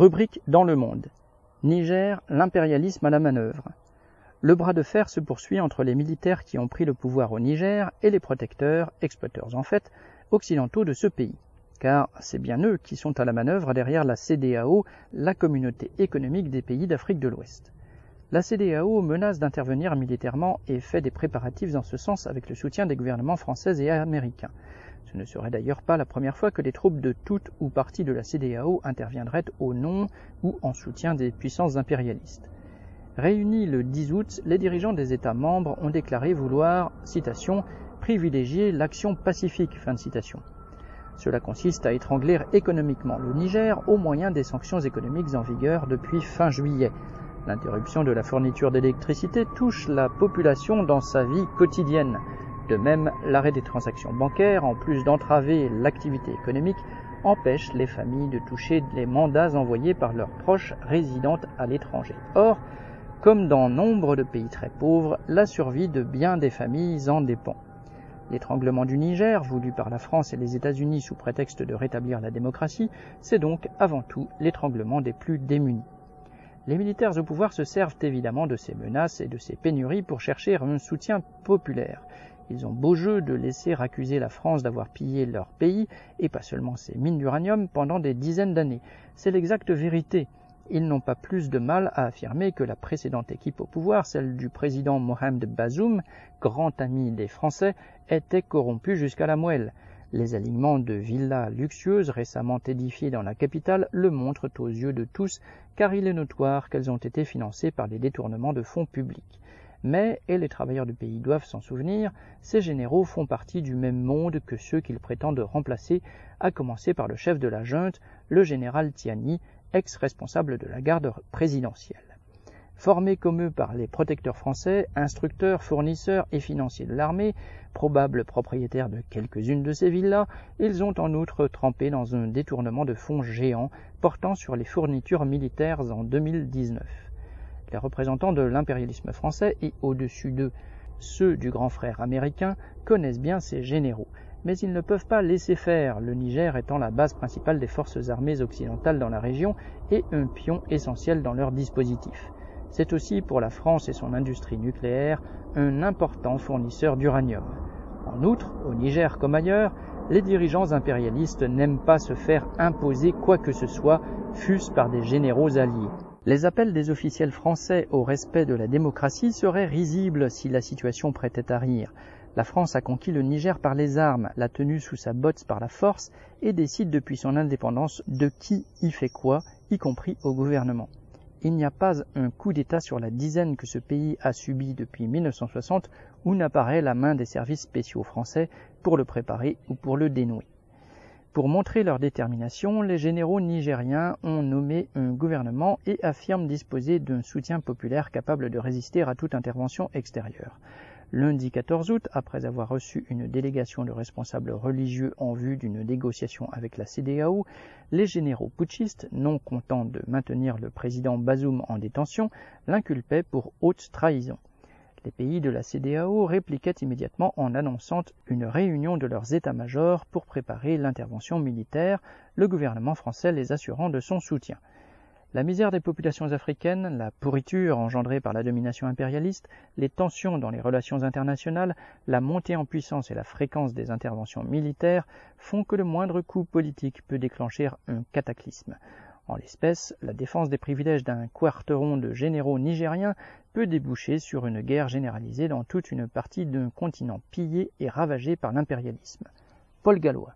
Rubrique dans le monde. Niger, l'impérialisme à la manœuvre. Le bras de fer se poursuit entre les militaires qui ont pris le pouvoir au Niger et les protecteurs, exploiteurs en fait, occidentaux de ce pays. Car c'est bien eux qui sont à la manœuvre derrière la CDAO, la communauté économique des pays d'Afrique de l'Ouest. La CDAO menace d'intervenir militairement et fait des préparatifs en ce sens avec le soutien des gouvernements français et américains. Ce ne serait d'ailleurs pas la première fois que les troupes de toute ou partie de la CDAO interviendraient au nom ou en soutien des puissances impérialistes. Réunis le 10 août, les dirigeants des États membres ont déclaré vouloir, privilégier l'action pacifique. Cela consiste à étrangler économiquement le Niger au moyen des sanctions économiques en vigueur depuis fin juillet. L'interruption de la fourniture d'électricité touche la population dans sa vie quotidienne. De même, l'arrêt des transactions bancaires, en plus d'entraver l'activité économique, empêche les familles de toucher les mandats envoyés par leurs proches résidant à l'étranger. Or, comme dans nombre de pays très pauvres, la survie de bien des familles en dépend. L'étranglement du Niger, voulu par la France et les États-Unis sous prétexte de rétablir la démocratie, c'est donc avant tout l'étranglement des plus démunis. Les militaires au pouvoir se servent évidemment de ces menaces et de ces pénuries pour chercher un soutien populaire. Ils ont beau jeu de laisser accuser la France d'avoir pillé leur pays, et pas seulement ses mines d'uranium, pendant des dizaines d'années. C'est l'exacte vérité. Ils n'ont pas plus de mal à affirmer que la précédente équipe au pouvoir, celle du président Mohamed Bazoum, grand ami des Français, était corrompue jusqu'à la moelle. Les alignements de villas luxueuses récemment édifiées dans la capitale le montrent aux yeux de tous, car il est notoire qu'elles ont été financées par des détournements de fonds publics. Mais, et les travailleurs du pays doivent s'en souvenir, ces généraux font partie du même monde que ceux qu'ils prétendent remplacer, à commencer par le chef de la junte, le général Tiani, ex-responsable de la garde présidentielle. Formés comme eux par les protecteurs français, instructeurs, fournisseurs et financiers de l'armée, probables propriétaires de quelques-unes de ces villas, ils ont en outre trempé dans un détournement de fonds géants portant sur les fournitures militaires en 2019. Les représentants de l'impérialisme français et au-dessus d'eux ceux du grand frère américain connaissent bien ces généraux, mais ils ne peuvent pas laisser faire, le Niger étant la base principale des forces armées occidentales dans la région et un pion essentiel dans leur dispositif. C'est aussi pour la France et son industrie nucléaire un important fournisseur d'uranium. En outre, au Niger comme ailleurs, les dirigeants impérialistes n'aiment pas se faire imposer quoi que ce soit, fût-ce par des généraux alliés. Les appels des officiels français au respect de la démocratie seraient risibles si la situation prêtait à rire. La France a conquis le Niger par les armes, l'a tenu sous sa botte par la force et décide depuis son indépendance de qui y fait quoi, y compris au gouvernement. Il n'y a pas un coup d'État sur la dizaine que ce pays a subi depuis 1960 où n'apparaît la main des services spéciaux français pour le préparer ou pour le dénouer. Pour montrer leur détermination, les généraux nigériens ont nommé un gouvernement et affirment disposer d'un soutien populaire capable de résister à toute intervention extérieure. Lundi 14 août, après avoir reçu une délégation de responsables religieux en vue d'une négociation avec la CDAO, les généraux putschistes, non contents de maintenir le président Bazoum en détention, l'inculpaient pour haute trahison. Les pays de la CDAO répliquaient immédiatement en annonçant une réunion de leurs états-majors pour préparer l'intervention militaire, le gouvernement français les assurant de son soutien. La misère des populations africaines, la pourriture engendrée par la domination impérialiste, les tensions dans les relations internationales, la montée en puissance et la fréquence des interventions militaires font que le moindre coup politique peut déclencher un cataclysme. En l'espèce, la défense des privilèges d'un quarteron de généraux nigériens peut déboucher sur une guerre généralisée dans toute une partie d'un continent pillé et ravagé par l'impérialisme. Paul Gallois